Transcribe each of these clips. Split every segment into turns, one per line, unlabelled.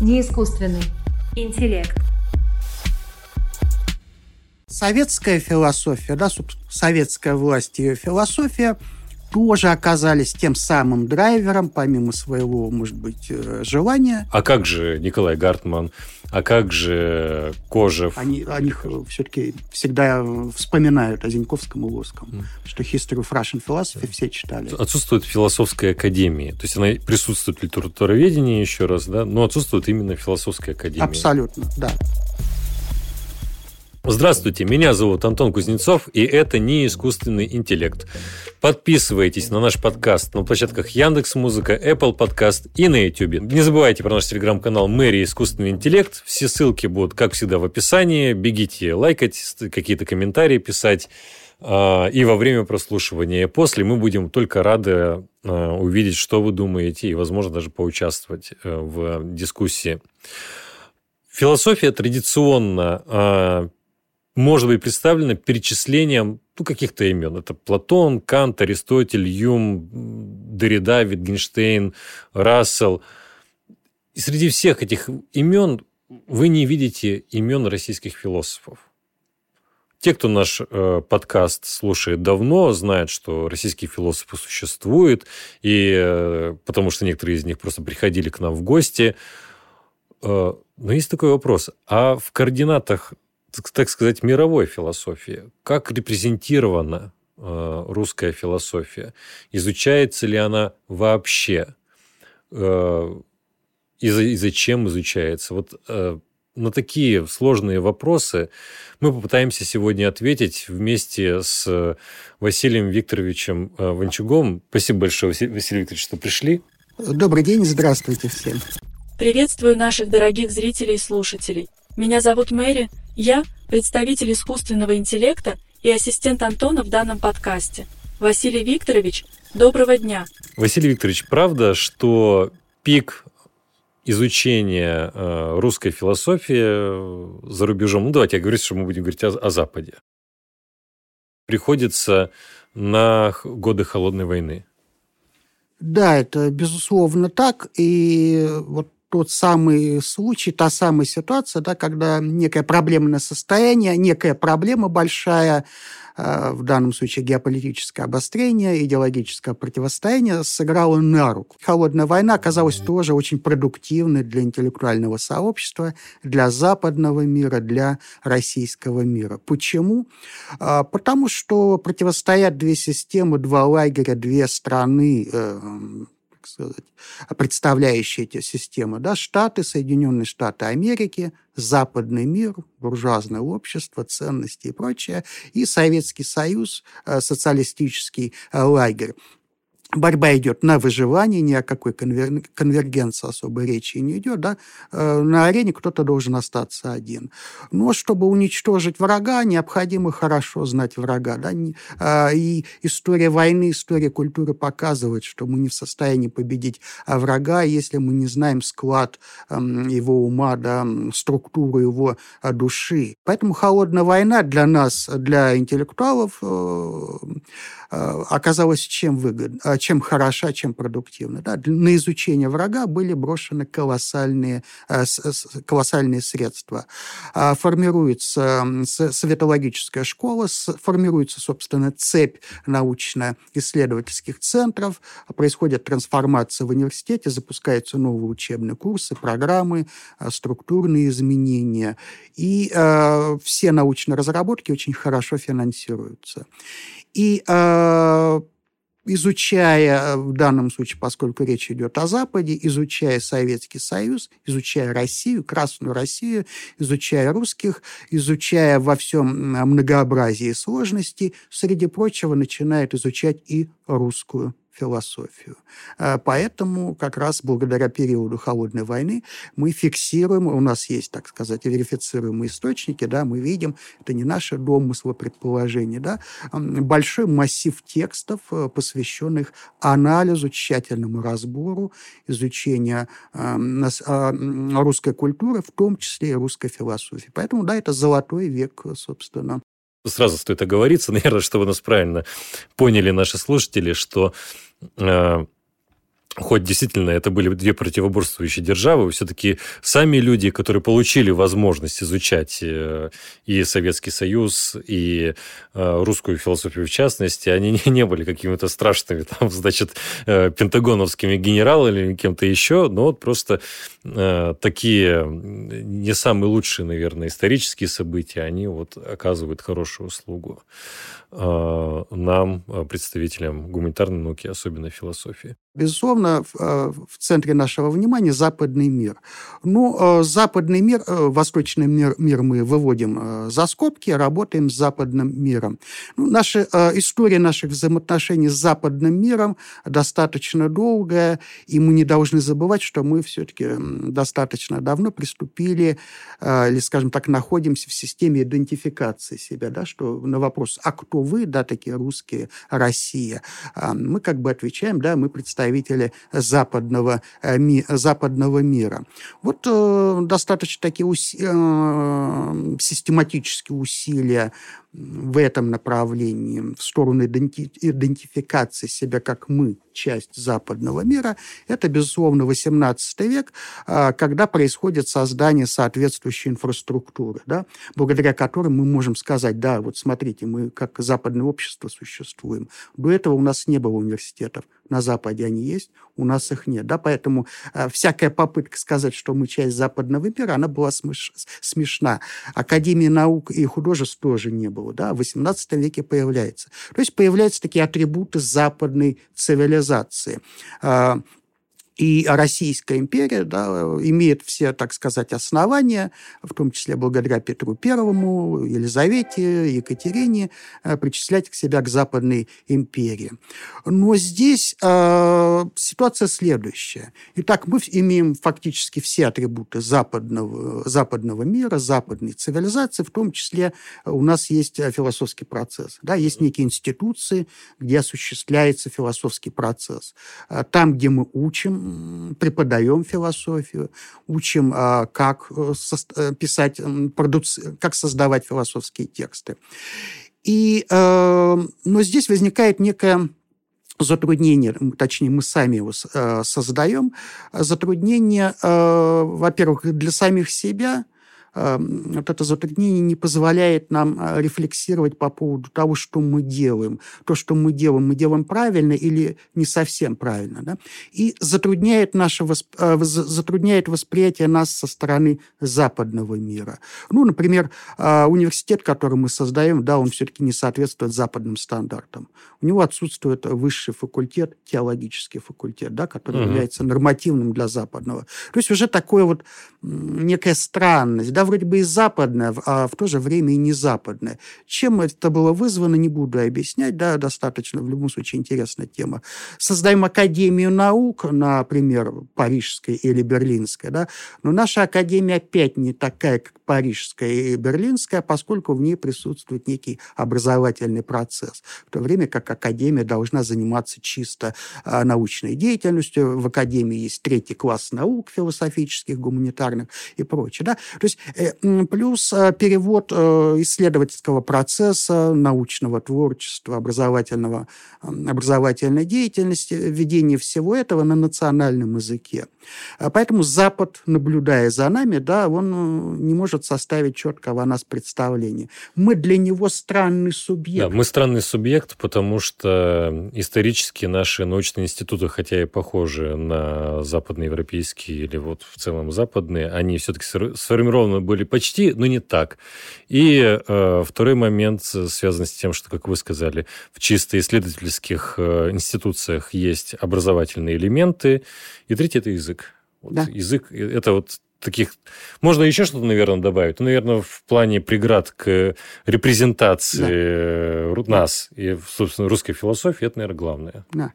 Не искусственный. Интеллект.
Советская философия, да, советская власть ее философия тоже оказались тем самым драйвером, помимо своего, может быть, э, желания.
А как же Николай Гартман? А как же Кожев?
Они, о них все-таки всегда вспоминают о Зиньковском и Лоском, mm. что History of Russian Philosophy все читали.
Отсутствует философская академия. То есть она присутствует в литературоведении еще раз, да, но отсутствует именно философская академия.
Абсолютно, да.
Здравствуйте, меня зовут Антон Кузнецов, и это не искусственный интеллект. Подписывайтесь на наш подкаст на площадках Яндекс Музыка, Apple Подкаст и на YouTube. Не забывайте про наш телеграм-канал Мэри Искусственный интеллект. Все ссылки будут, как всегда, в описании. Бегите лайкать, какие-то комментарии писать. А, и во время прослушивания и после мы будем только рады а, увидеть, что вы думаете, и, возможно, даже поучаствовать э, в дискуссии. Философия традиционно а, может быть представлена перечислением ну, каких-то имен. Это Платон, Кант, Аристотель, Юм, Дорида, Витгенштейн, Рассел. И среди всех этих имен вы не видите имен российских философов. Те, кто наш э, подкаст слушает давно, знают, что российские философы существуют, и, э, потому что некоторые из них просто приходили к нам в гости. Э, но есть такой вопрос. А в координатах так сказать, мировой философии. Как репрезентирована э, русская философия? Изучается ли она вообще? Э, и, за, и зачем изучается? Вот э, на такие сложные вопросы мы попытаемся сегодня ответить вместе с Василием Викторовичем э, Ванчугом. Спасибо большое, Василий Викторович, что пришли.
Добрый день, здравствуйте всем.
Приветствую наших дорогих зрителей и слушателей. Меня зовут Мэри, я представитель искусственного интеллекта и ассистент Антона в данном подкасте. Василий Викторович, доброго дня.
Василий Викторович, правда, что пик изучения э, русской философии э, за рубежом, ну давайте я говорю, что мы будем говорить о, о Западе, приходится на годы холодной войны.
Да, это безусловно так. И вот тот самый случай, та самая ситуация, да, когда некое проблемное состояние, некая проблема большая, э, в данном случае геополитическое обострение, идеологическое противостояние сыграло на руку. Холодная война оказалась тоже очень продуктивной для интеллектуального сообщества, для западного мира, для российского мира. Почему? А, потому что противостоят две системы, два лагеря, две страны, э, сказать, представляющие эти системы, да, Штаты, Соединенные Штаты Америки, западный мир, буржуазное общество, ценности и прочее, и Советский Союз, э, социалистический э, лагерь борьба идет на выживание, ни о какой конвер... конвергенции особой речи не идет, да, э, на арене кто-то должен остаться один. Но чтобы уничтожить врага, необходимо хорошо знать врага, да, а, и история войны, история культуры показывает, что мы не в состоянии победить врага, если мы не знаем склад эм, его ума, да, структуру его э, души. Поэтому холодная война для нас, для интеллектуалов, э, оказалась чем выгодна, чем хороша, чем продуктивна. Да? На изучение врага были брошены колоссальные, э, колоссальные средства. А, формируется светологическая школа, формируется, собственно, цепь научно-исследовательских центров, происходит трансформация в университете, запускаются новые учебные курсы, программы, э, структурные изменения. И э, все научные разработки очень хорошо финансируются. И э, изучая, в данном случае, поскольку речь идет о Западе, изучая Советский Союз, изучая Россию, Красную Россию, изучая русских, изучая во всем многообразии сложностей, среди прочего, начинает изучать и русскую философию. А, поэтому как раз благодаря периоду Холодной войны мы фиксируем, у нас есть, так сказать, верифицируемые источники, да, мы видим, это не наше домысло предположение, да, большой массив текстов, э, посвященных анализу, тщательному разбору, изучению а, русской культуры, в том числе и русской философии. Поэтому, да, это золотой век, собственно,
сразу стоит оговориться, наверное, чтобы нас правильно поняли наши слушатели, что Э, хоть действительно это были две противоборствующие державы, все-таки сами люди, которые получили возможность изучать э, и Советский Союз, и э, русскую философию в частности, они не были какими-то страшными, там, значит, э, пентагоновскими генералами или кем-то еще, но вот просто такие не самые лучшие, наверное, исторические события, они вот оказывают хорошую услугу нам, представителям гуманитарной науки, особенно философии.
Безусловно, в, э, в центре нашего внимания западный мир. Ну, э, западный мир, э, восточный мир, мир мы выводим за скобки, работаем с западным миром. Ну, наша история наших взаимоотношений с западным миром достаточно долгая, и мы не должны забывать, что мы все-таки достаточно давно приступили, или, скажем так, находимся в системе идентификации себя, да, что на вопрос, а кто вы, да, такие русские, Россия, мы как бы отвечаем, да, мы представители западного, э, ми, западного мира. Вот э, достаточно такие уси, э, систематические усилия в этом направлении, в сторону идентификации себя как мы, часть западного мира, это, безусловно, XVIII век, а, когда происходит создание соответствующей инфраструктуры, да, благодаря которой мы можем сказать, да, вот смотрите, мы как западное общество существуем. До этого у нас не было университетов, на Западе они есть, у нас их нет. Да? Поэтому э, всякая попытка сказать, что мы часть западного мира, она была смеш... смешна. Академии наук и художеств тоже не было. Да? В XVIII веке появляется. То есть появляются такие атрибуты западной цивилизации. Э, и Российская империя да, имеет все, так сказать, основания, в том числе благодаря Петру Первому, Елизавете, Екатерине, э, причислять к себя к Западной империи. Но здесь э, ситуация следующая. Итак, мы имеем фактически все атрибуты западного, западного мира, западной цивилизации, в том числе у нас есть философский процесс. Да, есть некие институции, где осуществляется философский процесс. Э, там, где мы учим преподаем философию, учим, а, как э, э, писать, как создавать философские тексты. И, э, но здесь возникает некое затруднение, точнее, мы сами его создаем, затруднение, во-первых, для самих себя – вот это затруднение не позволяет нам э, рефлексировать по поводу того, что мы делаем. То, что мы делаем, мы делаем правильно или не совсем правильно. Да? И затрудняет, наше восп... Э, затрудняет восприятие нас со стороны западного мира. Ну, например, э, университет, который мы создаем, да, он все-таки не соответствует западным стандартам. У него отсутствует высший факультет, теологический факультет, да, который угу. является нормативным для западного. То есть уже такое вот некая странность, да, вроде бы и западная, а в то же время и не западная. Чем это было вызвано, не буду объяснять, да, достаточно, в любом случае, интересная тема. Создаем Академию наук, например, парижская или берлинская, да, но наша Академия опять не такая, как парижская и берлинская, поскольку в ней присутствует некий образовательный процесс, в то время как Академия должна заниматься чисто а, научной деятельностью. В Академии есть третий класс наук философических, гуманитарных и прочее. Да? То есть плюс э, перевод э, исследовательского процесса, научного творчества, образовательного, образовательной деятельности, введение всего этого на национальном языке. Поэтому Запад, наблюдая за нами, да, он не может составить четкого о нас представления. Мы для него странный субъект.
Да, мы странный субъект, потому что исторически наши научные институты, хотя и похожи на западноевропейские или вот в целом западные, они все-таки сформированы были почти, но не так. И э, второй момент связан с тем, что, как вы сказали, в чисто исследовательских э, институциях есть образовательные элементы. И третий – это язык. Вот да. Язык – это вот таких... Можно еще что-то, наверное, добавить. Ну, наверное, в плане преград к репрезентации да. нас и, собственно, русской философии, это, наверное, главное.
Да.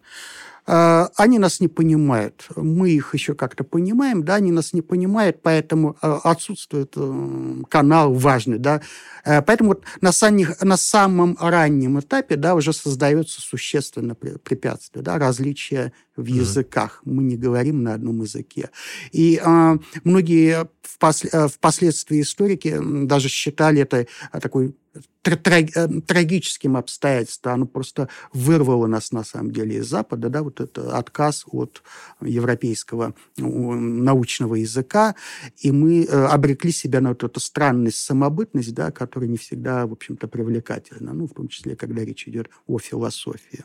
А, они нас не понимают. Мы их еще как-то понимаем, да, они нас не понимают, поэтому а, отсутствует э, канал важный, да. Э, поэтому вот на, самих, на самом раннем этапе, да, уже создается существенное препятствие, да, различия в языках. Мы не говорим на одном языке. И э, многие впоследствии историки даже считали это такой трагическим обстоятельством. Оно просто вырвало нас, на самом деле, из Запада, да, вот это отказ от европейского научного языка, и мы э, обрекли себя на вот эту странность, самобытность, да, которая не всегда, в общем-то, привлекательна, ну, в том числе, когда речь идет о философии.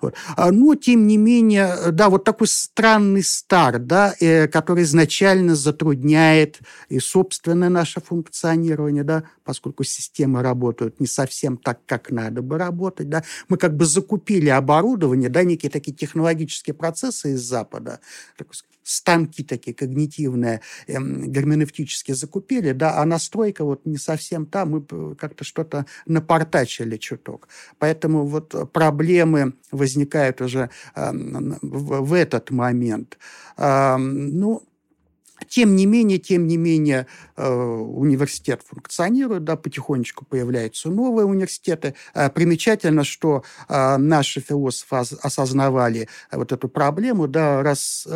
Вот. А, но, тем не менее, да, вот такой странный старт, да, э, который изначально затрудняет и собственное наше функционирование, да, поскольку системы работают не совсем так, как надо бы работать, да, мы как бы закупили оборудование, да, некие такие технологические процессы из Запада, станки такие когнитивные, эм, герменевтические закупили, да, а настройка вот не совсем там, мы как-то что-то напортачили чуток. Поэтому вот проблемы возникают уже э, в, в этот момент. Э, ну, тем не менее, тем не менее, э, университет функционирует, да, потихонечку появляются новые университеты. Э, примечательно, что э, наши философы осознавали вот эту проблему, да, раз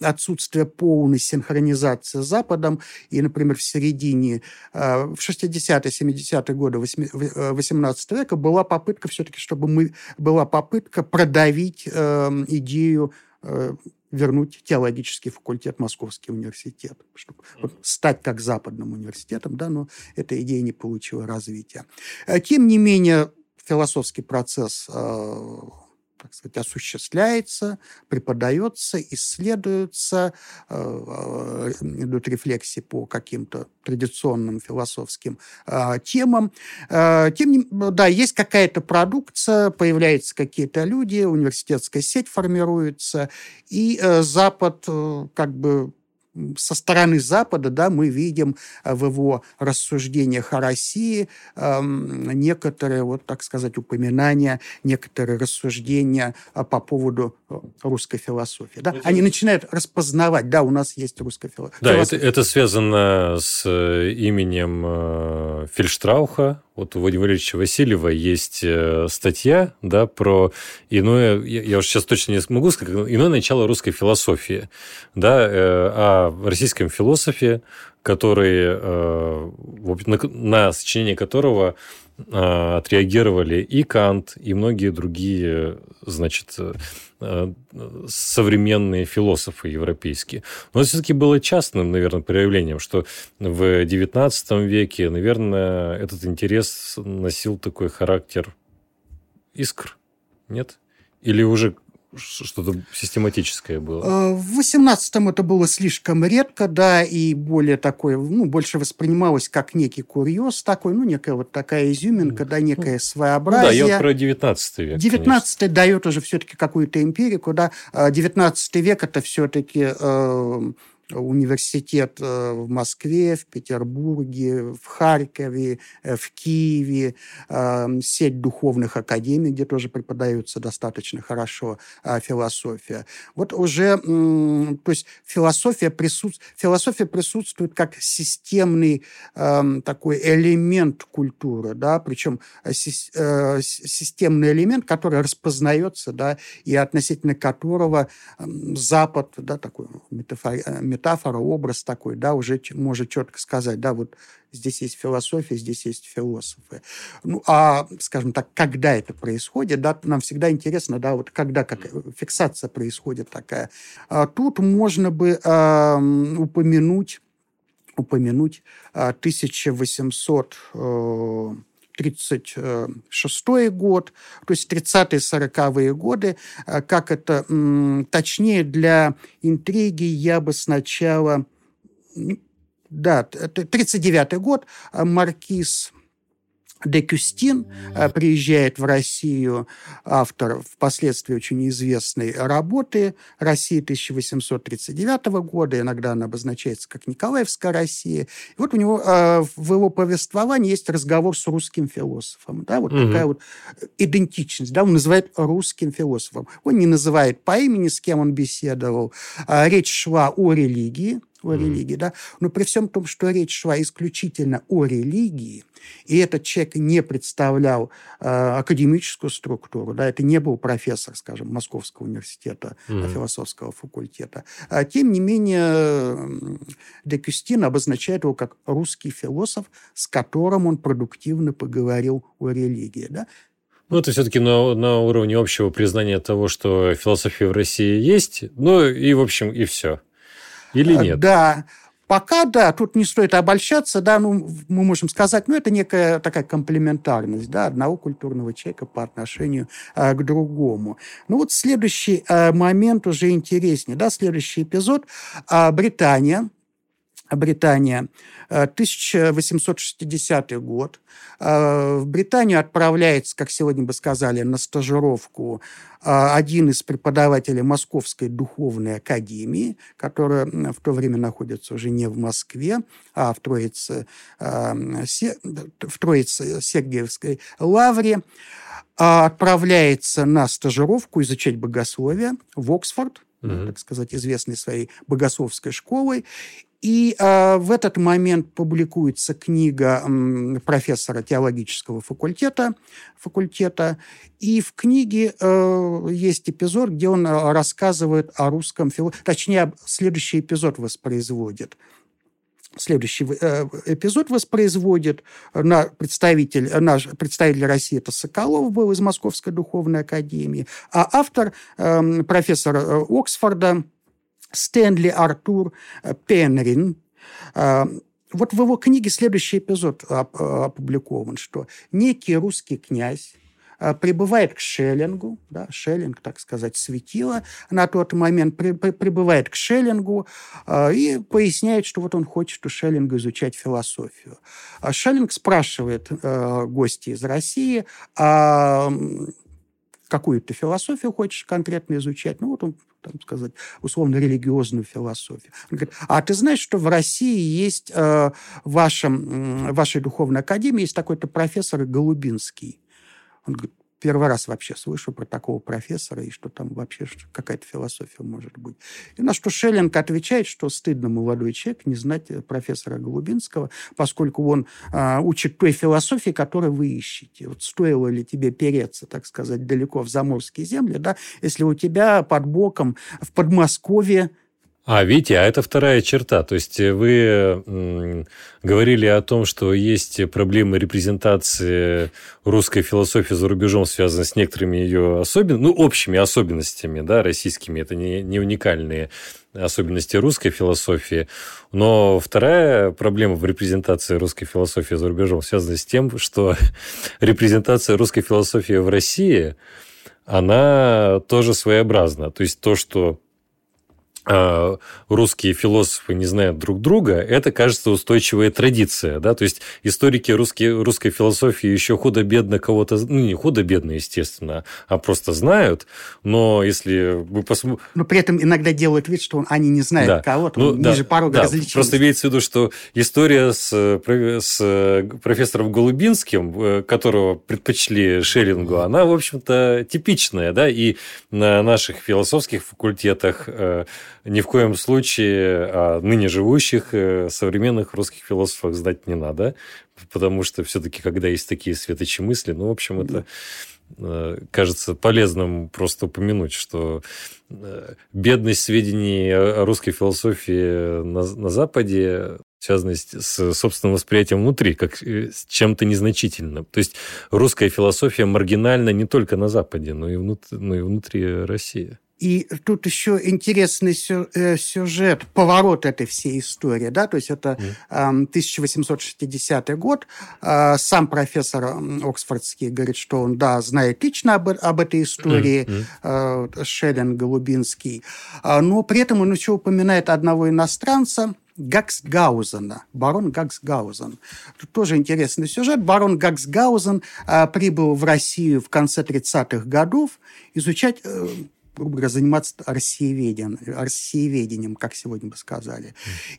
отсутствие полной синхронизации с Западом, и, например, в середине, в 60-е, 70-е годы 18 века была попытка все-таки, чтобы мы, была попытка продавить идею вернуть теологический факультет Московский университет, чтобы вот, стать как западным университетом, да, но эта идея не получила развития. Э, тем не менее, философский процесс э, так сказать, осуществляется, преподается, исследуется, э, идут рефлексии по каким-то традиционным философским э, темам. Э, тем не да, есть какая-то продукция, появляются какие-то люди, университетская сеть формируется, и Запад как бы со стороны Запада да, мы видим э, в его рассуждениях о России э, некоторые, вот так сказать, упоминания, некоторые рассуждения э, по поводу русской философии. Да? Они начинают распознавать, да, у нас есть русская философия.
Да, это, это связано с именем э, Фельштрауха, вот у Владимира Ильича Васильева есть э, статья да, про иное, я уже сейчас точно не могу сказать, иное начало русской философии, да, э, о российском философе, который, э, на сочинение которого отреагировали и Кант, и многие другие, значит, э, современные философы европейские. Но это все-таки было частным, наверное, проявлением, что в XIX веке, наверное, этот интерес носил такой характер искр, нет? Или уже что-то систематическое было?
Э, в 18-м это было слишком редко, да, и более такое, ну, больше воспринималось как некий курьез такой, ну, некая вот такая изюминка, да, некое своеобразие.
Ну, да, я про 19 век.
19 конечно. дает уже все-таки какую-то эмпирику, да. 19 э, век это все-таки э, университет э, в Москве, в Петербурге, в Харькове, э, в Киеве, эм, сеть духовных академий, где тоже преподается достаточно хорошо э, философия. Вот уже, то есть философия, присутств... философия присутствует как системный эм, такой элемент культуры, да, причем системный элемент, который распознается, да, и относительно которого Запад, да, такой метафор метафора, образ такой, да, уже может четко сказать, да, вот здесь есть философия, здесь есть философы. Ну, а, скажем так, когда это происходит, да, нам всегда интересно, да, вот когда как фиксация происходит такая. А тут можно бы э, упомянуть упомянуть 1800 э, 1936 год, то есть 30-е, 40-е годы. Э, как это точнее для интриги я бы сначала... Да, это 39-й год. Э, маркиз де Кюстин э, приезжает в Россию, автор впоследствии очень известной работы «Россия 1839 года», иногда она обозначается как Николаевская Россия. И вот у него э, в его повествовании есть разговор с русским философом. Да, вот угу. такая вот идентичность. Да, он называет русским философом. Он не называет по имени, с кем он беседовал. А речь шла о религии, о религии, да, но при всем том, что речь шла исключительно о религии, и этот человек не представлял э, академическую структуру, да, это не был профессор, скажем, Московского университета, mm-hmm. философского факультета. А, тем не менее, Декюстин обозначает его как русский философ, с которым он продуктивно поговорил о религии. Да?
Ну, это все-таки на, на уровне общего признания того, что философия в России есть, ну и, в общем, и все. Или а, нет?
Да. Пока, да, тут не стоит обольщаться, да, ну, мы можем сказать, ну, это некая такая комплементарность, да, одного культурного человека по отношению а, к другому. Ну, вот следующий а, момент уже интереснее, да, следующий эпизод. А, Британия, Британия, 1860 э, год. Э, в Британию отправляется, как сегодня бы сказали, на стажировку э, один из преподавателей Московской духовной академии, которая в то время находится уже не в Москве, а в Троице, в Троице Сергиевской лавре отправляется на стажировку изучать богословие в Оксфорд, mm-hmm. так сказать, известной своей богословской школой. И э, в этот момент публикуется книга э, профессора теологического факультета, факультета. И в книге э, есть эпизод, где он э, рассказывает о русском философе. Точнее, следующий эпизод воспроизводит следующий э, эпизод воспроизводит на представитель, наш представитель России, это Соколов был из Московской духовной академии, а автор, эм, профессор э, Оксфорда, Стэнли Артур э, Пенрин. Э, вот в его книге следующий эпизод опубликован, что некий русский князь э, прибывает к Шеллингу, да, Шеллинг, так сказать, светило на тот момент, при, при, прибывает к Шеллингу э, и поясняет, что вот он хочет у Шеллинга изучать философию. А Шеллинг спрашивает э, гостей из России, а какую ты философию хочешь конкретно изучать? Ну, вот он там сказать, условно-религиозную философию. Он говорит, а ты знаешь, что в России есть, э, в, вашем, в вашей духовной академии есть такой-то профессор Голубинский. Он говорит, первый раз вообще слышу про такого профессора, и что там вообще какая-то философия может быть. И на что Шеллинг отвечает, что стыдно молодой человек не знать э, профессора Голубинского, поскольку он а, учит той философии, которую вы ищете. Вот стоило ли тебе переться, так сказать, далеко в заморские земли, да, если у тебя под боком в Подмосковье
а, видите, а это вторая черта. То есть э, вы говорили о том, что есть проблемы репрезентации русской философии за рубежом, связанные с некоторыми ее особенностями, ну, общими особенностями, да, российскими. Это не, не уникальные особенности русской философии. Но вторая проблема в репрезентации русской философии за рубежом связана с тем, что репрезентация русской философии в России, она тоже своеобразна. То есть то, что русские философы не знают друг друга, это, кажется, устойчивая традиция. Да? То есть историки русские, русской философии еще худо-бедно кого-то... Ну, не худо-бедно, естественно, а просто знают. Но если вы посмотрите...
Но при этом иногда делают вид, что они не знают да. кого-то, ну, ниже да, порога
да.
различия.
Просто имеется в виду, что история с, с профессором Голубинским, э, которого предпочли Шеллингу, она, в общем-то, типичная. Да? И на наших философских факультетах э, ни в коем случае о ныне живущих э, современных русских философах знать не надо, потому что все-таки, когда есть такие светочи мысли, ну, в общем, это э, кажется полезным просто упомянуть, что э, бедность сведений о русской философии на, на Западе связанной с собственным восприятием внутри, как с чем-то незначительным. То есть русская философия маргинальна не только на Западе, но и, внутри, но и внутри России.
И тут еще интересный э, сюжет, поворот этой всей истории. Да? То есть это mm. 1860 год. А, сам профессор Оксфордский говорит, что он, да, знает лично об, об этой истории, mm. Шеллинг, Голубинский. А, но при этом он еще упоминает одного иностранца, Гаксгаузена, барон Гаксгаузен. Тут тоже интересный сюжет. Барон Гаксгаузен а, прибыл в Россию в конце 30-х годов изучать э, грубо говоря, заниматься арсиеведением, арсиеведением, как сегодня бы сказали.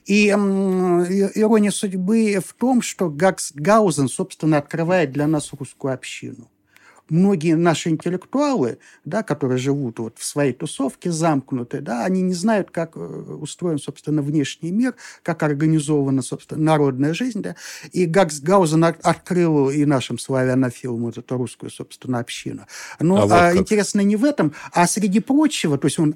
И ирония судьбы в том, что Гакс Гаузен, собственно, открывает для нас русскую общину. Многие наши интеллектуалы, да, которые живут вот в своей тусовке замкнуты, да, они не знают, как э, устроен, собственно, внешний мир, как организована, собственно, народная жизнь. Да. И Гакс Гаузен открыл и нашим славянофилам вот эту русскую, собственно, общину. Но а вот а, интересно не в этом, а среди прочего, то есть он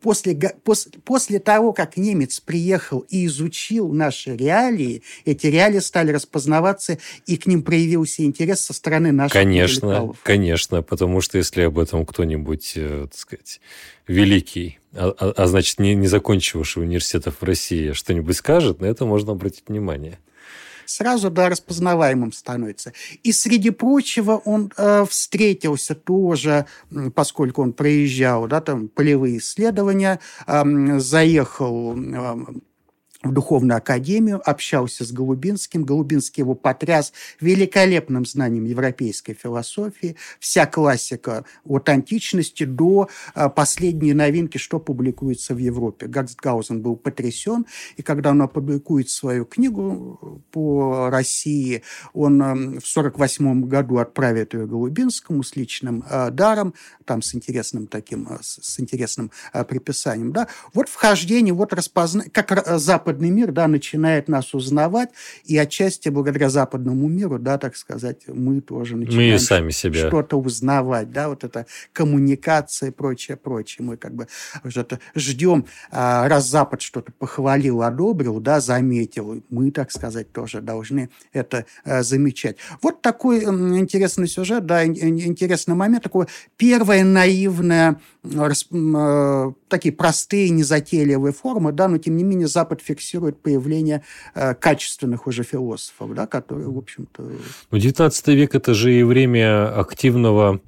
после, после, после того, как немец приехал и изучил наши реалии, эти реалии стали распознаваться, и к ним проявился интерес со стороны наших
Конечно, конечно, потому что если об этом кто-нибудь, э, так сказать, великий, а, а, а значит, не, не закончивший университетов в России что-нибудь скажет, на это можно обратить внимание
сразу да, распознаваемым становится. И среди прочего он э, встретился тоже, поскольку он проезжал, да, там полевые исследования, э, заехал э, в духовную академию, общался с Голубинским. Голубинский его потряс великолепным знанием европейской философии. Вся классика от античности до а, последней новинки, что публикуется в Европе. Гаксгаузен был потрясен, и когда он опубликует свою книгу по России, он в 1948 году отправит ее Голубинскому с личным а, даром, там с интересным таким, а, с интересным приписанием. Да? Вот вхождение, вот распознание, как Запад западный мир, да, начинает нас узнавать, и отчасти благодаря западному миру, да, так сказать, мы тоже начинаем
мы сами себя.
что-то узнавать, да, вот это коммуникация и прочее, прочее. Мы как бы уже ждем, а, раз Запад что-то похвалил, одобрил, да, заметил, мы, так сказать, тоже должны это а, замечать. Вот такой интересный сюжет, да, интересный момент, такое первое наивное, а, такие простые, незатейливые формы, да, но тем не менее Запад фиксирует фиксирует появление э, качественных уже философов, да, которые, в общем-то...
Ну, 19 век – это же и время активного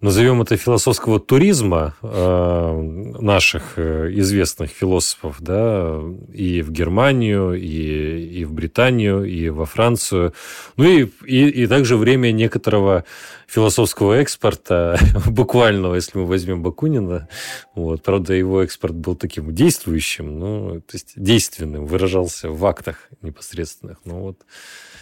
назовем это философского туризма э, наших э, известных философов, да, и в Германию, и, и в Британию, и во Францию, ну и, и, и также время некоторого философского экспорта, буквального, если мы возьмем Бакунина, вот, правда, его экспорт был таким действующим, ну, то есть действенным, выражался в актах непосредственных, ну вот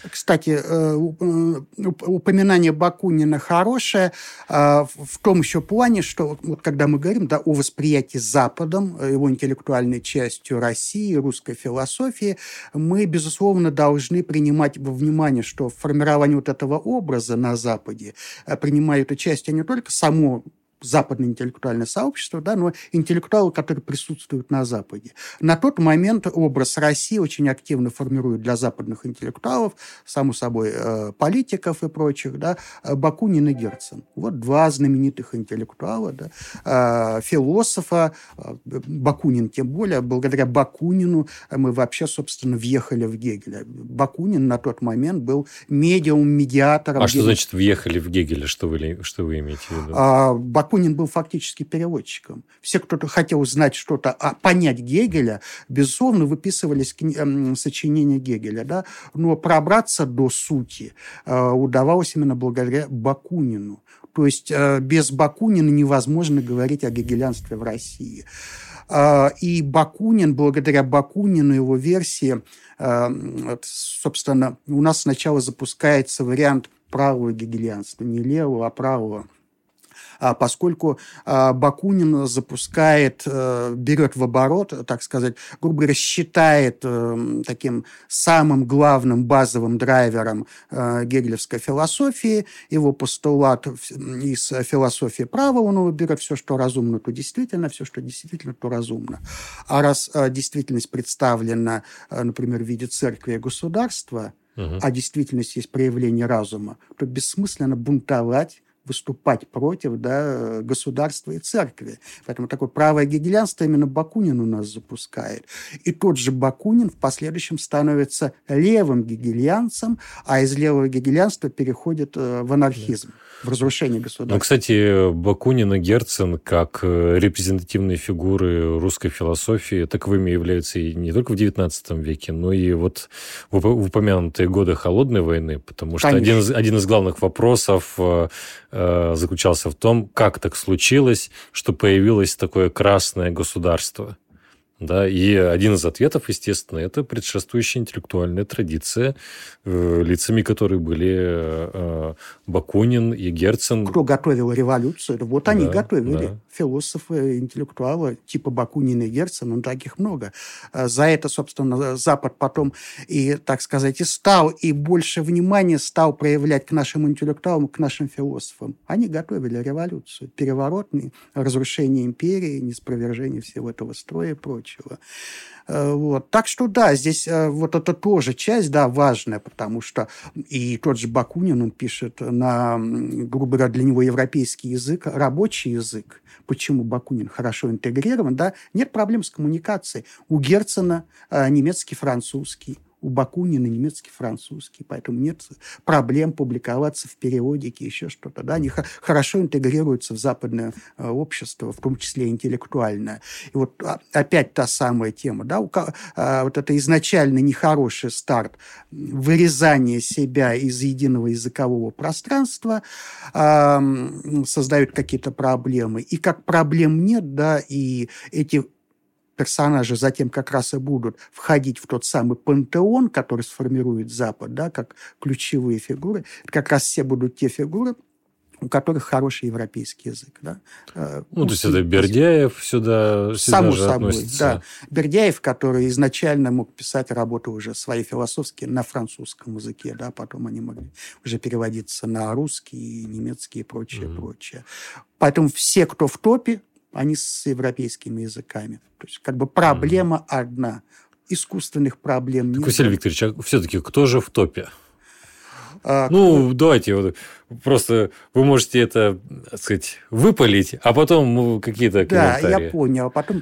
кстати, э, э, упоминание Бакунина хорошее. Э, в том еще плане, что вот когда мы говорим да, о восприятии Западом, его интеллектуальной частью России, русской философии, мы, безусловно, должны принимать во внимание, что в формировании вот этого образа на Западе принимают участие не только само западное интеллектуальное сообщество, да, но интеллектуалы, которые присутствуют на Западе. На тот момент образ России очень активно формирует для западных интеллектуалов, само собой, э, политиков и прочих, да, Бакунин и Герцен. Вот два знаменитых интеллектуала, да, э, философа, э, Бакунин тем более, благодаря Бакунину мы вообще, собственно, въехали в Гегеля. Бакунин на тот момент был медиум-медиатором.
А что значит въехали в Гегеля? Что вы, что вы имеете в виду?
А, Бакунин был фактически переводчиком. Все, кто хотел знать что-то, а понять Гегеля, безусловно, выписывались кни- сочинения Гегеля. Да? Но пробраться до сути э, удавалось именно благодаря Бакунину. То есть э, без Бакунина невозможно говорить о гегелянстве в России. Э, и Бакунин, благодаря Бакунину, его версии, собственно, у нас сначала запускается вариант правого гегелианства, не левого, а правого поскольку а, Бакунин запускает, э, берет в оборот, так сказать, грубо говоря, считает э, таким самым главным базовым драйвером э, гегелевской философии, его постулат из философии права, он его берет все, что разумно, то действительно, все, что действительно, то разумно. А раз действительность представлена, например, в виде церкви и государства, угу. а действительность есть проявление разума, то бессмысленно бунтовать выступать против да, государства и церкви. Поэтому такое правое гегелянство именно Бакунин у нас запускает. И тот же Бакунин в последующем становится левым гегельянцем, а из левого гегельянства переходит э, в анархизм. В разрушении государства.
Ну, кстати, Бакунин и Герцен, как э, репрезентативные фигуры русской философии, таковыми являются и не только в XIX веке, но и вот в упомянутые годы Холодной войны, потому что один из, один из главных вопросов э, заключался в том, как так случилось, что появилось такое красное государство. Да, и один из ответов, естественно, это предшествующая интеллектуальная традиция, э, лицами которой были э, Бакунин и Герцен.
Кто готовил революцию? Вот они да, готовили. Да. Философы, интеллектуалы типа Бакунина и Герцена, ну, таких много. А за это, собственно, Запад потом и, так сказать, и стал, и больше внимания стал проявлять к нашим интеллектуалам, к нашим философам. Они готовили революцию, переворот, разрушение империи, неспровержение всего этого строя и прочее прочего. Э, вот. Так что да, здесь э, вот это тоже часть, да, важная, потому что и тот же Бакунин, он пишет на, грубо говоря, для него европейский язык, рабочий язык. Почему Бакунин хорошо интегрирован, да? Нет проблем с коммуникацией. У Герцена э, немецкий, французский у Бакунина немецкий, французский, поэтому нет проблем публиковаться в периодике, еще что-то. Да? Они хорошо интегрируются в западное э, общество, в том числе интеллектуальное. И вот а, опять та самая тема, да, а, вот это изначально нехороший старт вырезания себя из единого языкового пространства создают какие-то проблемы. И как проблем нет, да, и эти персонажи затем как раз и будут входить в тот самый пантеон, который сформирует Запад, да, как ключевые фигуры. как раз все будут те фигуры, у которых хороший европейский язык. Да?
Э, ну, то есть это Бердяев сюда, сюда
Само же собой, относится. да. Бердяев, который изначально мог писать работы уже свои философские на французском языке, да, потом они могли уже переводиться на русский, немецкий и прочее, mm-hmm. прочее. Поэтому все, кто в топе, они с европейскими языками. То есть как бы проблема mm-hmm. одна. Искусственных проблем
так, нет. Василий Викторович, а все-таки кто же в топе? А, ну, кто... давайте вот просто вы можете это, так сказать, выпалить, а потом какие-то комментарии.
Да, я понял. А потом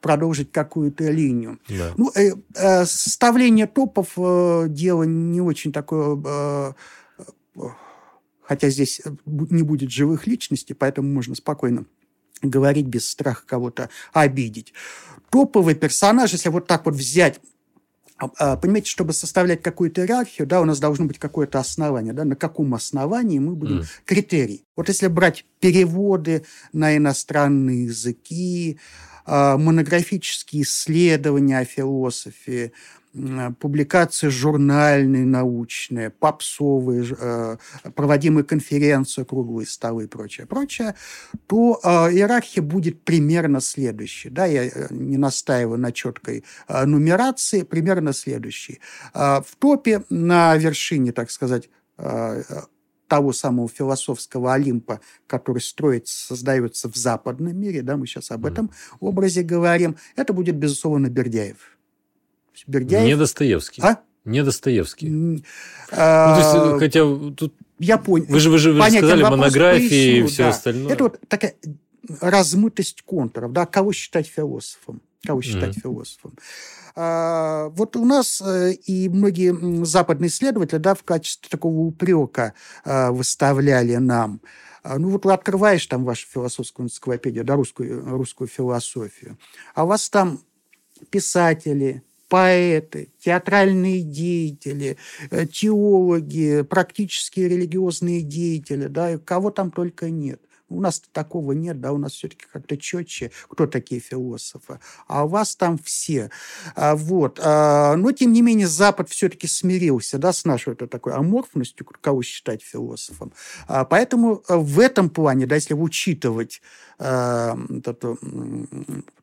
продолжить какую-то линию. Да. Ну, э, э, составление топов э, дело не очень такое... Э, э, хотя здесь не будет живых личностей, поэтому можно спокойно говорить без страха кого-то обидеть. Топовый персонаж, если вот так вот взять а, а, Понимаете, чтобы составлять какую-то иерархию, да, у нас должно быть какое-то основание, да, на каком основании мы будем mm. критерий. Вот если брать переводы на иностранные языки, а, монографические исследования о философии, публикации журнальные, научные, попсовые, э, проводимые конференции, круглые столы и прочее, прочее, то э, иерархия будет примерно следующей. Да, я э, не настаиваю на четкой нумерации, примерно следующей. В топе на вершине, так сказать, того самого философского Олимпа, который строится, создается в западном мире, да, мы сейчас об этом образе говорим, это будет, безусловно, Бердяев.
Бердяев... Не Достоевский.
А?
Не Достоевский. А... Ну, то есть, хотя тут...
Я понял.
Вы же, вы же вы сказали монографии поясню, и все
да.
остальное.
Это вот такая размытость контуров. Да? Кого считать философом? Кого считать mm-hmm. философом? А, вот у нас э, и многие западные исследователи да, в качестве такого упрека а, выставляли нам а, ну вот открываешь там вашу философскую энциклопедию, да, русскую, русскую философию, а у вас там писатели, поэты, театральные деятели, э, теологи, практические религиозные деятели, да, кого там только нет. У нас такого нет, да, у нас все-таки как-то четче, кто такие философы. А у вас там все. А, вот. А, но, тем не менее, Запад все-таки смирился, да, с нашей вот такой аморфностью, кого считать философом. А, поэтому э, в этом плане, да, если учитывать э, эту,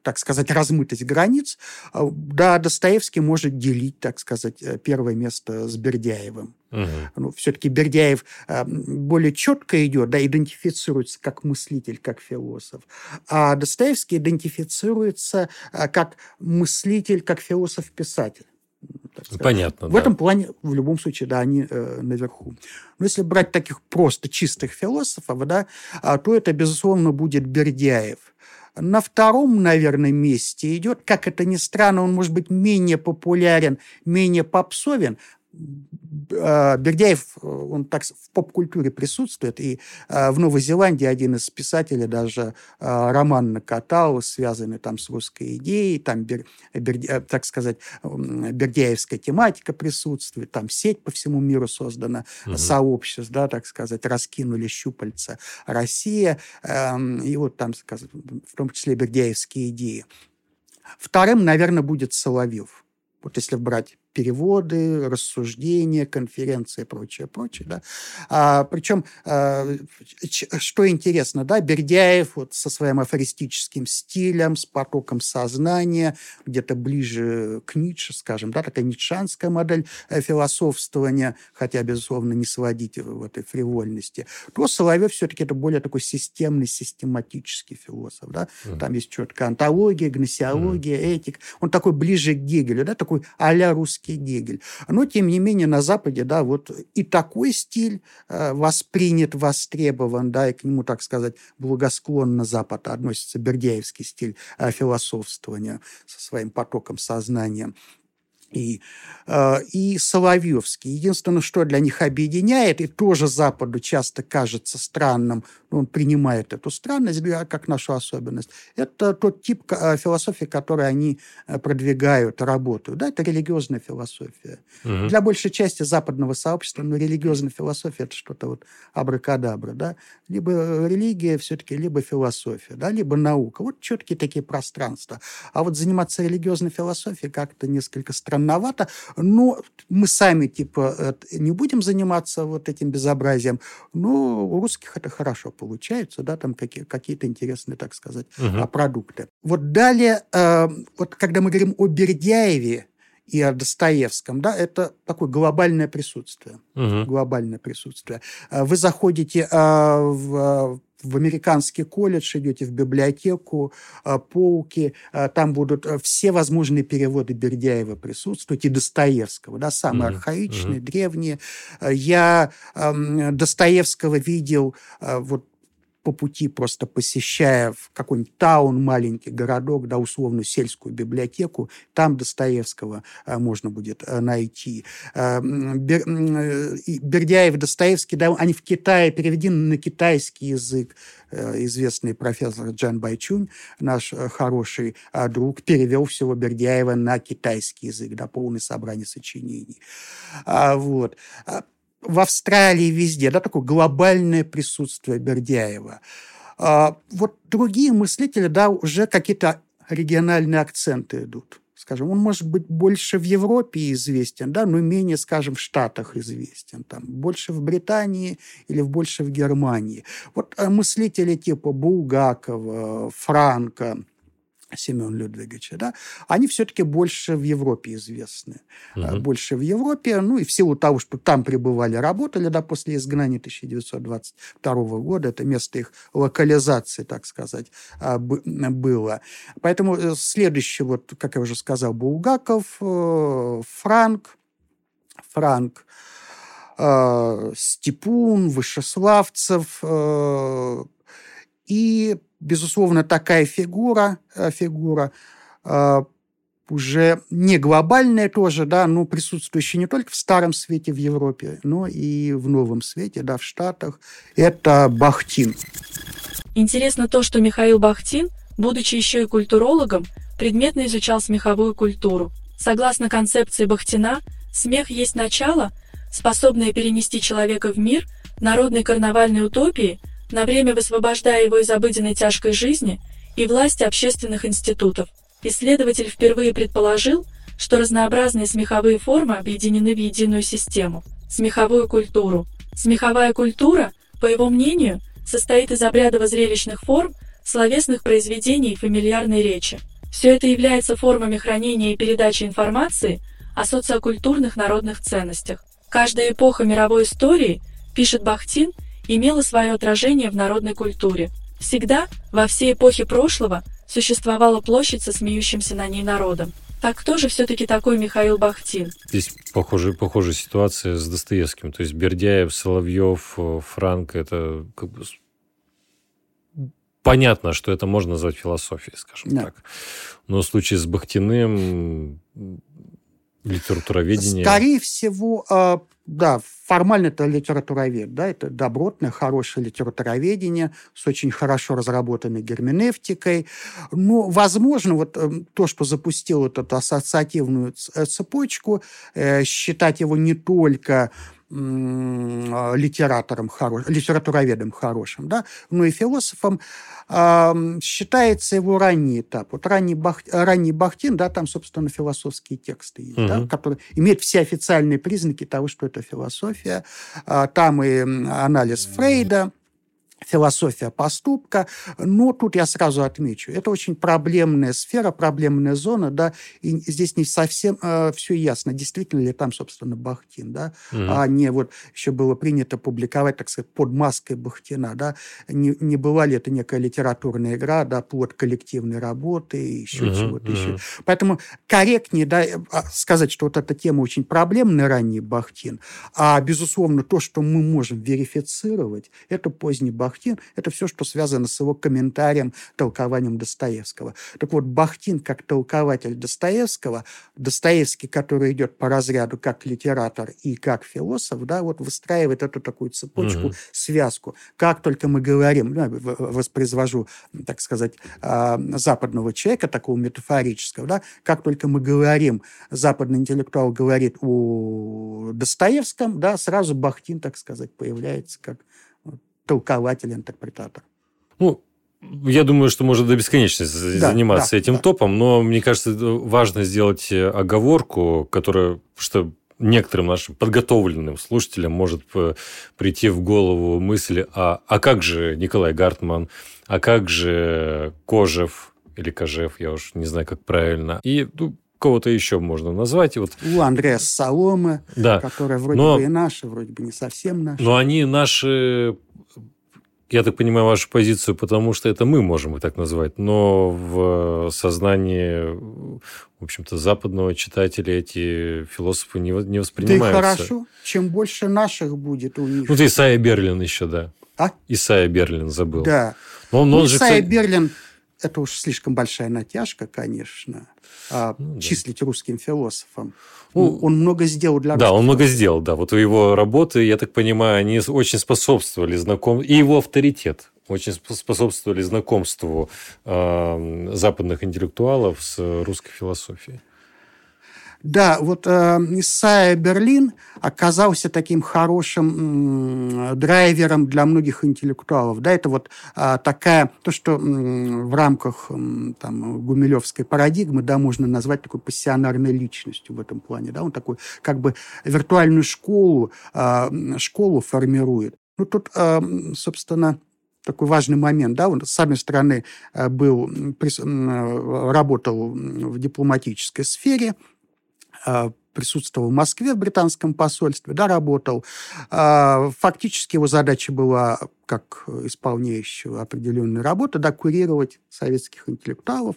так сказать, размытость границ, э, да, Достоевский может делить, так сказать, э, первое место с Бердяевым. Угу. Ну, все-таки Бердяев э, более четко идет, да, идентифицируется как мыслитель, как философ. А Достоевский идентифицируется э, как мыслитель, как философ-писатель.
Понятно.
В да. этом плане, в любом случае, да, они э, наверху. Но если брать таких просто чистых философов, да, а, то это, безусловно, будет Бердяев. На втором, наверное, месте идет, как это ни странно, он может быть менее популярен, менее попсовен, Бердяев, он так в поп-культуре присутствует, и а, в Новой Зеландии один из писателей даже а, роман накатал, связанный там с русской идеей, там, бер, бер, э, так сказать, бердяевская тематика присутствует, там сеть по всему миру создана, угу. сообществ, да, так сказать, раскинули щупальца Россия, и вот там, в том числе бердяевские идеи. Вторым, наверное, будет Соловьев. Вот если брать переводы, рассуждения, конференции и прочее, прочее. Да? А, причем, а, что интересно, да, Бердяев вот со своим афористическим стилем, с потоком сознания, где-то ближе к Ницше, скажем, да, такая ницшанская модель э, философствования, хотя, безусловно, не сводить в этой фривольности, то Соловьев все-таки это более такой системный, систематический философ. Да? Mm. Там есть четкая антология, гносеология, mm. этик. Он такой ближе к Гегелю, да, такой а-ля русский классический Гегель. Но, тем не менее, на Западе, да, вот и такой стиль э, воспринят, востребован, да, и к нему, так сказать, благосклонно Запад относится бердяевский стиль э, философствования со своим потоком сознания и, э, и Соловьевский. Единственное, что для них объединяет, и тоже Западу часто кажется странным, он принимает эту странность как нашу особенность, это тот тип э, философии, который они э, продвигают, работают. Да, это религиозная философия. Угу. Для большей части западного сообщества ну, религиозная философия – это что-то вот абракадабра. Да? Либо религия все-таки, либо философия, да? либо наука. Вот четкие такие пространства. А вот заниматься религиозной философией как-то несколько странно странновато, но мы сами, типа, не будем заниматься вот этим безобразием, но у русских это хорошо получается, да, там какие- какие-то интересные, так сказать, угу. продукты. Вот далее, э, вот когда мы говорим о Бердяеве, и о Достоевском, да, это такое глобальное присутствие. Угу. Глобальное присутствие. Э, вы заходите э, в в американский колледж, идете в библиотеку, полки, там будут все возможные переводы Бердяева присутствовать и Достоевского, да, самые mm-hmm. архаичные, mm-hmm. древние. Я Достоевского видел вот по пути просто посещая в какой-нибудь таун, маленький городок, да, условно сельскую библиотеку, там Достоевского э, можно будет э, найти. Э, Бер, Бердяев, Достоевский, да, они в Китае переведены на китайский язык. Известный профессор Джан Байчунь, наш хороший друг, перевел всего Бердяева на китайский язык, да, полное собрание сочинений. А, вот в Австралии везде, да, такое глобальное присутствие Бердяева. А, вот другие мыслители, да, уже какие-то региональные акценты идут. Скажем, он может быть больше в Европе известен, да, но менее, скажем, в Штатах известен, там, больше в Британии или больше в Германии. Вот а, мыслители типа Булгакова, Франка, Семен Людвиговича, да, они все-таки больше в Европе известны. Угу. Больше в Европе, ну и в силу того, что там пребывали, работали, да, после изгнания 1922 года, это место их локализации, так сказать, а, было. Поэтому э, следующий, вот, как я уже сказал, Булгаков, э, Франк, Франк, Степун, Вышеславцев и безусловно, такая фигура, э, фигура э, уже не глобальная тоже, да, но присутствующая не только в Старом Свете в Европе, но и в Новом Свете, да, в Штатах. Это Бахтин.
Интересно то, что Михаил Бахтин, будучи еще и культурологом, предметно изучал смеховую культуру. Согласно концепции Бахтина, смех есть начало, способное перенести человека в мир народной карнавальной утопии – на время высвобождая его из обыденной тяжкой жизни и власти общественных институтов. Исследователь впервые предположил, что разнообразные смеховые формы объединены в единую систему – смеховую культуру. Смеховая культура, по его мнению, состоит из обрядово-зрелищных форм, словесных произведений и фамильярной речи. Все это является формами хранения и передачи информации о социокультурных народных ценностях. Каждая эпоха мировой истории, пишет Бахтин, имела свое отражение в народной культуре. Всегда, во все эпохи прошлого, существовала площадь со смеющимся на ней народом. Так кто же все-таки такой Михаил Бахтин?
Здесь похожая, похожая ситуация с Достоевским. То есть Бердяев, Соловьев, Франк – это как бы понятно, что это можно назвать философией, скажем да. так. Но в случае с Бахтиным литературоведение...
Скорее всего, а, да, формально это литературовед, да, это добротное, хорошее литературоведение с очень хорошо разработанной герменевтикой. Но, возможно, вот эм, то, что запустил эту ассоциативную э, цепочку, э, считать его не только литератором, хоро... литературоведом хорошим, да, но и философом, э, считается его ранний этап. Вот ранний, Бах... ранний Бахтин, да, там, собственно, философские тексты есть, угу. да, которые имеют все официальные признаки того, что это философия. А, там и анализ Фрейда, философия поступка. Но тут я сразу отмечу, это очень проблемная сфера, проблемная зона, да, и здесь не совсем э, все ясно, действительно ли там, собственно, Бахтин, да, угу. а не вот еще было принято публиковать, так сказать, под маской Бахтина, да, не, не была ли это некая литературная игра, да, плод коллективной работы и еще угу, чего-то угу. еще. Поэтому корректнее, да, а, сказать, что вот эта тема очень проблемная, ранний Бахтин, а, безусловно, то, что мы можем верифицировать, это поздний Бахтин, Бахтин – это все, что связано с его комментарием, толкованием Достоевского. Так вот, Бахтин как толкователь Достоевского, Достоевский, который идет по разряду как литератор и как философ, да, вот выстраивает эту такую цепочку, угу. связку. Как только мы говорим, ну, воспроизвожу, так сказать, а, западного человека, такого метафорического, да, как только мы говорим, западный интеллектуал говорит о Достоевском, да, сразу Бахтин, так сказать, появляется как толкователь, интерпретатор.
Ну, я думаю, что можно до бесконечности да, заниматься да, этим да. топом, но мне кажется, важно сделать э, оговорку, которая, что некоторым нашим подготовленным слушателям может э, прийти в голову мысль, а, а как же Николай Гартман, а как же Кожев или Кожев, я уж не знаю, как правильно. И ну, кого-то еще можно назвать. Вот...
У Андрея Соломы, да. которая вроде но, бы и наша, вроде бы не совсем наша.
Но они наши я так понимаю вашу позицию, потому что это мы можем их так назвать, но в сознании, в общем-то, западного читателя эти философы не, не воспринимаются.
Да и хорошо, чем больше наших будет у них.
Ну, ты Исайя Берлин еще, да.
А?
Исайя Берлин забыл.
Да. Но он, ну, он Исайя же, Берлин это уж слишком большая натяжка, конечно, а, ну, да. числить русским философом. Ну, он много сделал для
Да, он много сделал, да. Вот его работы, я так понимаю, они очень способствовали знакомству, и его авторитет очень способствовали знакомству э, западных интеллектуалов с русской философией.
Да, вот э, Исайя Берлин оказался таким хорошим э, драйвером для многих интеллектуалов. Да, это вот э, такая, то, что э, в рамках э, там, гумилевской парадигмы, да, можно назвать такой пассионарной личностью в этом плане. Да, он такой как бы виртуальную школу, э, школу формирует. Ну, тут, э, собственно, такой важный момент, да, он, с одной стороны, э, был, работал в дипломатической сфере, присутствовал в Москве в британском посольстве, да, работал. А, фактически его задача была, как исполняющего определенную работу, да, курировать советских интеллектуалов,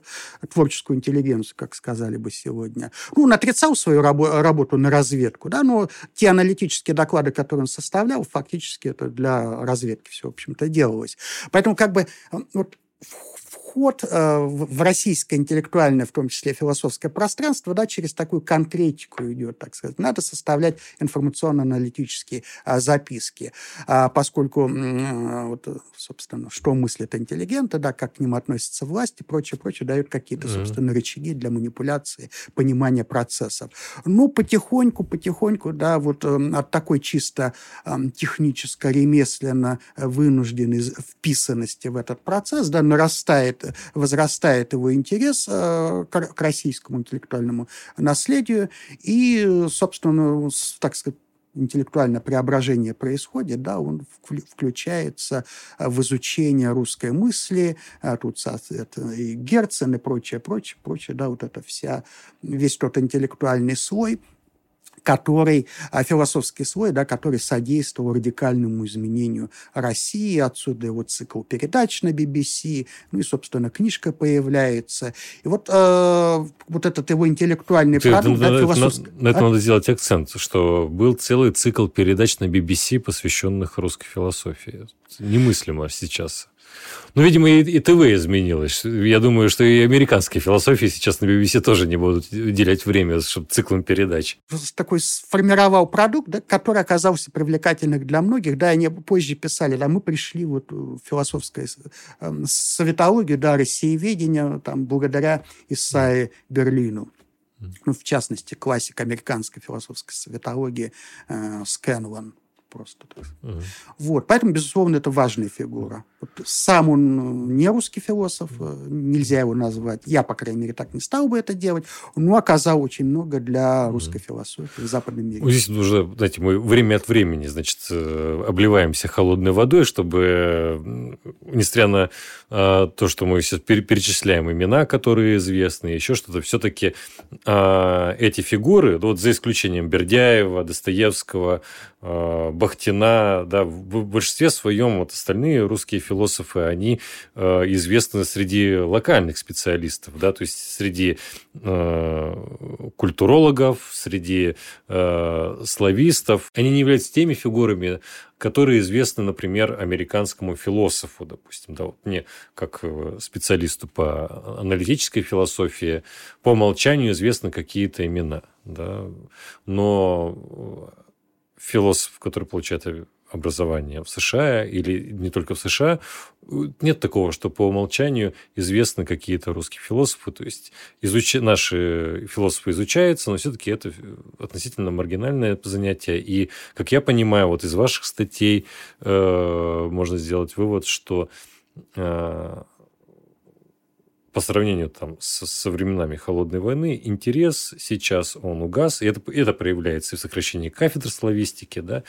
творческую интеллигенцию, как сказали бы сегодня. Ну, он отрицал свою рабо- работу на разведку, да, но те аналитические доклады, которые он составлял, фактически это для разведки все, в общем-то, делалось. Поэтому как бы вот вход э, в российское интеллектуальное, в том числе философское пространство, да, через такую конкретику идет, так сказать. Надо составлять информационно-аналитические а, записки, а, поскольку, вот, собственно, что мыслят интеллигенты, да, как к ним относятся власти и прочее, прочее, дают какие-то, собственно, рычаги для манипуляции, понимания процессов. Ну, потихоньку, потихоньку, да, вот эм, от такой чисто техническо-ремесленно вынужденной вписанности в этот процесс, да, нарастает возрастает его интерес э, к российскому интеллектуальному наследию, и, собственно, так сказать, интеллектуальное преображение происходит, да, он включается в изучение русской мысли, а тут это и Герцен и прочее, прочее, прочее, да, вот это вся, весь тот интеллектуальный слой – который, а, философский слой, да, который содействовал радикальному изменению России. Отсюда его цикл передач на BBC, ну и, собственно, книжка появляется. И вот, э, вот этот его интеллектуальный Ты, продукт,
да, философский... На, на это а? надо сделать акцент, что был целый цикл передач на BBC, посвященных русской философии. Немыслимо сейчас. Ну, видимо, и, и ТВ изменилось. Я думаю, что и американские философии сейчас на BBC тоже не будут уделять время чтобы циклом передач.
Такой сформировал продукт, да, который оказался привлекательным для многих. Да, они позже писали, да, мы пришли вот в философское э, советологию, да, россиеведение, там, благодаря Исаи Берлину. ну, в частности, классик американской философской советологии э, Скэнлон просто. Угу. Вот, поэтому, безусловно, это важная фигура. Вот сам он не русский философ, э, нельзя его назвать. Я, по крайней мере, так не стал бы это делать, но оказал очень много для русской угу. философии в западном мире.
Здесь уже, знаете, мы время от времени, значит, э, обливаемся холодной водой, чтобы, несмотря на то, что мы сейчас перечисляем имена, которые известны, еще что-то, все-таки а, эти фигуры, вот за исключением Бердяева, Достоевского, Бахтина, да, в большинстве своем вот остальные русские философы, они э, известны среди локальных специалистов, да, то есть среди э, культурологов, среди э, славистов. Они не являются теми фигурами, которые известны, например, американскому философу, допустим, да, вот мне как э, специалисту по аналитической философии по умолчанию известны какие-то имена, да, но философ, который получает образование в США или не только в США, нет такого, что по умолчанию известны какие-то русские философы. То есть изуч... наши философы изучаются, но все-таки это относительно маргинальное занятие. И, как я понимаю, вот из ваших статей э, можно сделать вывод, что э, по сравнению там, с, со временами Холодной войны, интерес сейчас, он угас, и это, это проявляется и в сокращении кафедр славистики, да,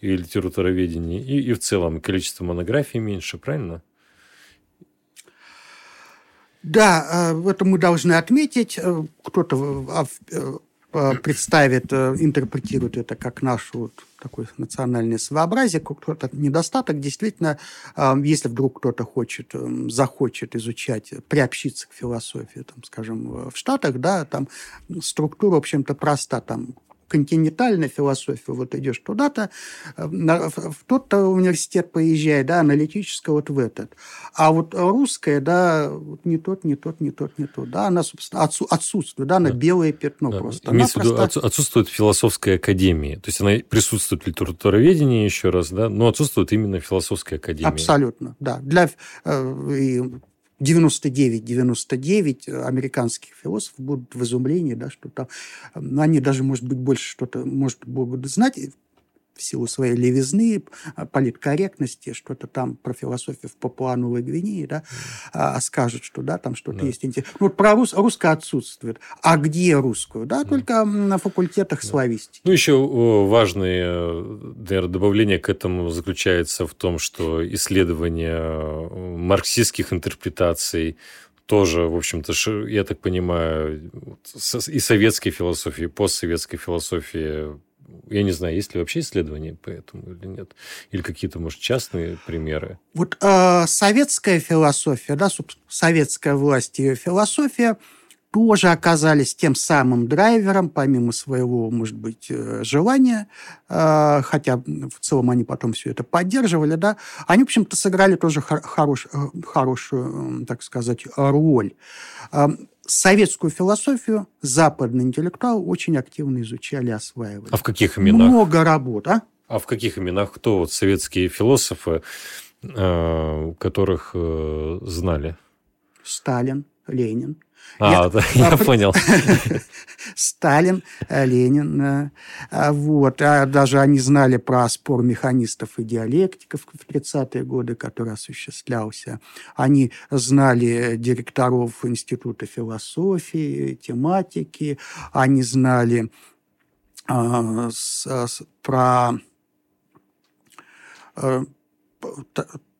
и литературоведения, и, и в целом количество монографий меньше, правильно?
Да, э, это мы должны отметить. Э, кто-то а, э, представит, интерпретирует это как нашу вот такое национальное своеобразие, кто-то недостаток. Действительно, если вдруг кто-то хочет, захочет изучать, приобщиться к философии, там, скажем, в Штатах, да, там структура, в общем-то, проста. Там континентальная философия, вот идешь туда-то, э, в тот-то университет поезжай, да, аналитическая вот в этот. А вот русская, да, не тот, не тот, не тот, не тот, да, она, собственно, отсутствует, да, она да. белое пятно да. просто.
Имеется в виду, просто... отсутствует философская академия, то есть она присутствует в литературоведении еще раз, да, но отсутствует именно философская академия.
Абсолютно, да. Для, э, и 99-99 американских философов будут в изумлении, да, что там они даже, может быть, больше что-то, может, будут знать, в силу своей левизны, политкорректности, что-то там про философию в Папуановой Гвинее, да, а, скажет, что да, там что-то да. есть интересное. Ну, вот про рус, русское отсутствует. А где русскую? Да, только на факультетах да. славистики.
Ну, еще важное, наверное, добавление к этому заключается в том, что исследование э, марксистских интерпретаций тоже, в общем-то, я так понимаю, и советской философии, и постсоветской философии я не знаю, есть ли вообще исследования по этому или нет? Или какие-то, может, частные примеры?
Вот э, советская философия, да, советская власть и ее философия тоже оказались тем самым драйвером, помимо своего, может быть, э, желания, э, хотя в целом они потом все это поддерживали, да, они, в общем-то, сыграли тоже хорош, э, хорошую, так сказать, роль советскую философию западные интеллектуалы очень активно изучали, осваивали.
А в каких именах?
Много работ, а?
А в каких именах кто вот советские философы, э, которых э, знали?
Сталин, Ленин,
а, я, я понял.
Сталин, э, Ленин. Э, а вот. А даже они знали про спор механистов и диалектиков в 30-е годы, который осуществлялся. Они знали директоров Института философии, тематики. Они знали а, с, с, про а,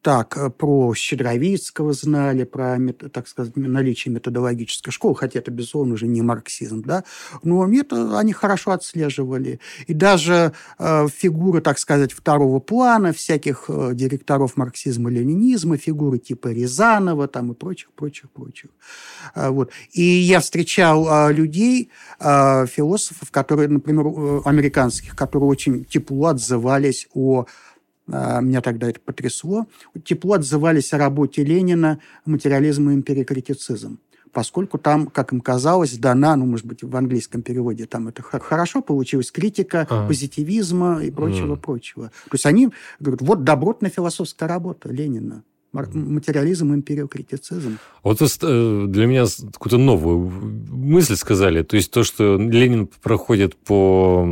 так, э, про Щедровицкого знали, про, так сказать, наличие методологической школы, хотя это, безусловно, уже не марксизм, да, но метод они хорошо отслеживали. И даже э, фигуры, так сказать, второго плана, всяких э, директоров марксизма-ленинизма, фигуры типа Рязанова там и прочих, прочих, прочих. Э, вот. И я встречал э, людей, э, философов, которые, например, э, американских, которые очень тепло отзывались о меня тогда это потрясло, тепло отзывались о работе Ленина «Материализм и империкритицизм» поскольку там, как им казалось, дана, ну, может быть, в английском переводе там это хорошо получилось, критика а. позитивизма и прочего-прочего. Mm. То есть они говорят, вот добротная философская работа Ленина. материализм, империокритицизм.
Вот э, для меня какую-то новую мысль сказали. То есть то, что Ленин проходит по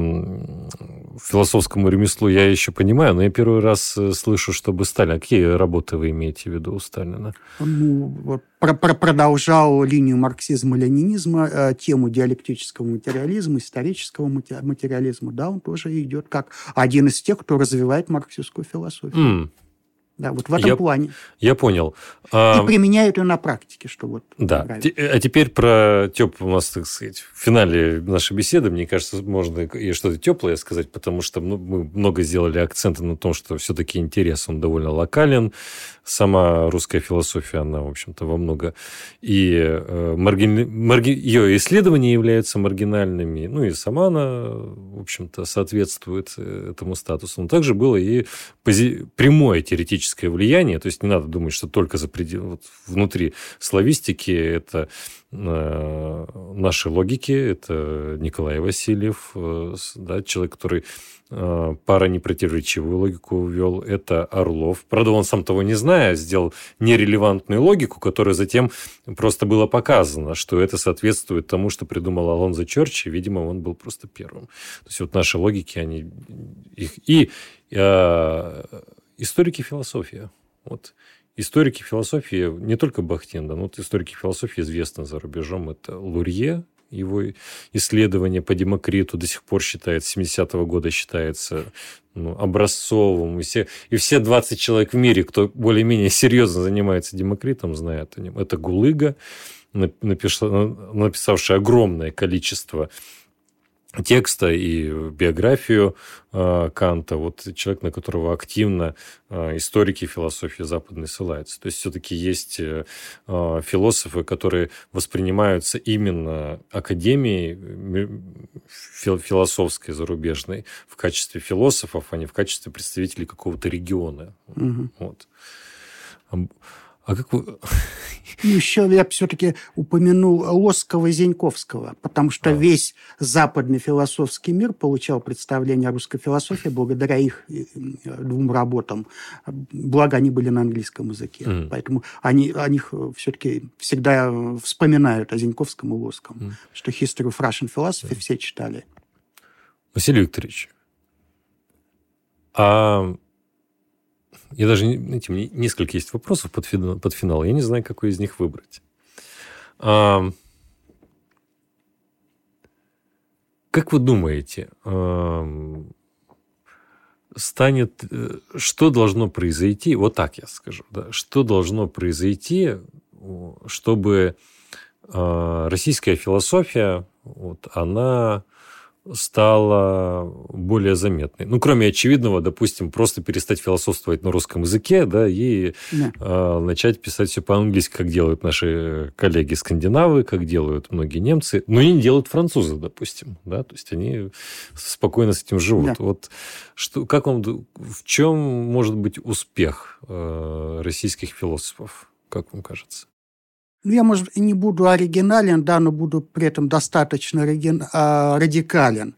философскому ремеслу, я еще понимаю, но я первый раз э, слышу, чтобы Сталин... А какие работы вы имеете в виду у Сталина?
Ну, про про продолжал линию марксизма-ленинизма, э, тему диалектического материализма, исторического материализма. Да, он тоже идет как один из тех, кто развивает марксистскую философию. Mm. Да, вот в этом
я,
плане.
Я понял.
И а, применяют ее на практике, что вот.
Да. Нравится. А теперь про тепло у нас, так сказать, в финале нашей беседы, мне кажется, можно и что-то теплое сказать, потому что ну, мы много сделали акцента на том, что все-таки интерес, он довольно локален. Сама русская философия, она, в общем-то, во много... И э, маргин... Марги... ее исследования являются маргинальными, ну и сама она, в общем-то, соответствует э, этому статусу. Но также было и пози... прямое теоретическое славистическое влияние, то есть не надо думать, что только за предел, вот внутри славистики это э, наши логики, это Николай Васильев, э, да, человек, который э, пара непротиворечивую логику ввел, это Орлов. Правда, он сам того не зная, сделал нерелевантную логику, которая затем просто было показано, что это соответствует тому, что придумал Алонзо Черчи, видимо, он был просто первым. То есть вот наши логики, они их и э, историки философии. Вот историки философии, не только Бахтин, да, но вот историки философии известны за рубежом. Это Лурье, его исследование по Демокриту до сих пор считается, 70-го года считается ну, образцовым. И все, и все 20 человек в мире, кто более-менее серьезно занимается Демокритом, знают о нем. Это Гулыга, написавший огромное количество текста и биографию э, Канта, вот человек, на которого активно э, историки философии западной ссылаются. То есть все-таки есть э, философы, которые воспринимаются именно академией философской зарубежной в качестве философов, а не в качестве представителей какого-то региона. Угу. Вот. А как вы...
Ну, еще я все-таки упомянул Лоскова и Зеньковского, потому что а. весь западный философский мир получал представление о русской философии благодаря их э, двум работам. Благо, они были на английском языке. Mm. Поэтому они, о них все-таки всегда вспоминают о Зеньковском и Лоском. Mm. Что History of Russian Philosophy mm. все читали.
Василий Викторович, а я даже, знаете, меня несколько есть вопросов под финал, под финал. Я не знаю, какой из них выбрать. А, как вы думаете, а, станет, э, что должно произойти, вот так я скажу, да, что должно произойти, чтобы а, российская философия, вот, она стала более заметной. Ну, кроме очевидного, допустим, просто перестать философствовать на русском языке, да, и да. Э, начать писать все по-английски, как делают наши коллеги-скандинавы, как делают многие немцы, но не делают французы, допустим, да, то есть они спокойно с этим живут. Да. Вот что, как вам, в чем может быть успех э, российских философов, как вам кажется?
Ну, я, может, не буду оригинален, да, но буду при этом достаточно а, радикален.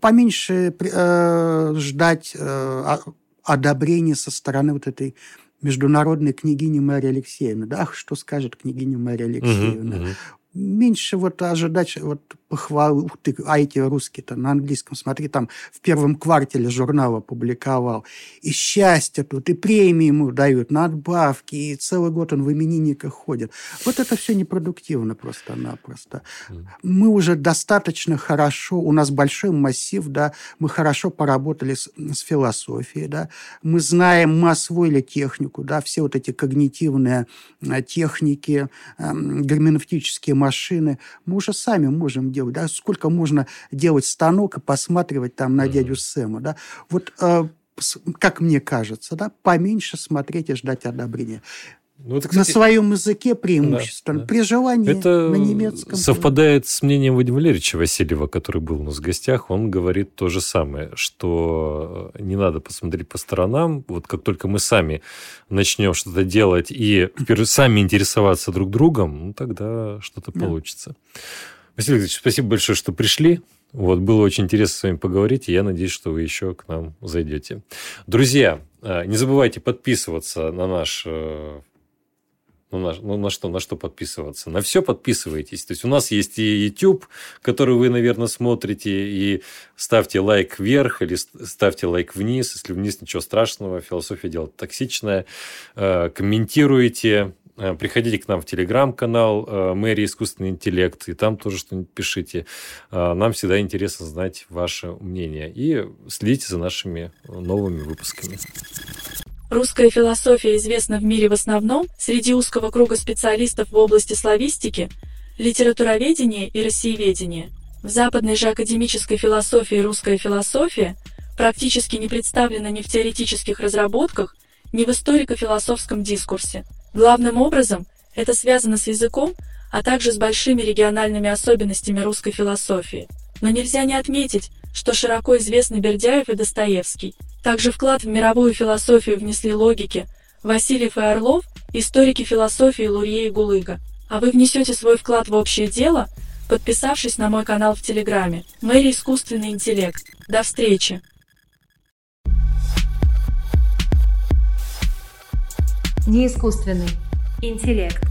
Поменьше э, ждать э, одобрения со стороны вот этой международной княгини Марии Алексеевны. Да, что скажет княгиня Мария Алексеевна. Угу, угу меньше вот ожидать вот похвалы. Ух ты, а эти русские-то на английском, смотри, там в первом квартале журнала публиковал. И счастье тут, и премии ему дают, надбавки, и целый год он в именинниках ходит. Вот это все непродуктивно просто-напросто. Мы уже достаточно хорошо, у нас большой массив, да, мы хорошо поработали с, с философией, да, мы знаем, мы освоили технику, да, все вот эти когнитивные э, техники, э, герменевтические машины, мы уже сами можем делать, да, сколько можно делать станок и посматривать там на дядю Сэма, да, вот э, как мне кажется, да, поменьше смотреть и ждать одобрения. Ну, это, кстати, на своем языке преимущественно. Да, да. При желании
это
на немецком.
совпадает с мнением Вадима Валерьевича Васильева, который был у нас в гостях. Он говорит то же самое, что не надо посмотреть по сторонам. Вот как только мы сами начнем что-то делать и сами интересоваться друг другом, ну, тогда что-то да. получится. Василий Викторович, спасибо большое, что пришли. Вот, было очень интересно с вами поговорить, и я надеюсь, что вы еще к нам зайдете. Друзья, э, не забывайте подписываться на наш ну на, ну, на что, на что подписываться? На все подписывайтесь. То есть, у нас есть и YouTube, который вы, наверное, смотрите, и ставьте лайк вверх или ставьте лайк вниз. Если вниз, ничего страшного, философия дело токсичная. Э, комментируйте, приходите к нам в телеграм-канал э, Мэри Искусственный интеллект, и там тоже что-нибудь пишите. Нам всегда интересно знать ваше мнение. И следите за нашими новыми выпусками.
Русская философия известна в мире в основном среди узкого круга специалистов в области славистики, литературоведения и россиеведения. В западной же академической философии русская философия практически не представлена ни в теоретических разработках, ни в историко-философском дискурсе. Главным образом это связано с языком, а также с большими региональными особенностями русской философии. Но нельзя не отметить, что широко известны Бердяев и Достоевский – также вклад в мировую философию внесли логики Васильев и Орлов, историки философии Лурье и Гулыга. А вы внесете свой вклад в общее дело, подписавшись на мой канал в Телеграме. Мэри Искусственный интеллект. До встречи!
Не искусственный интеллект.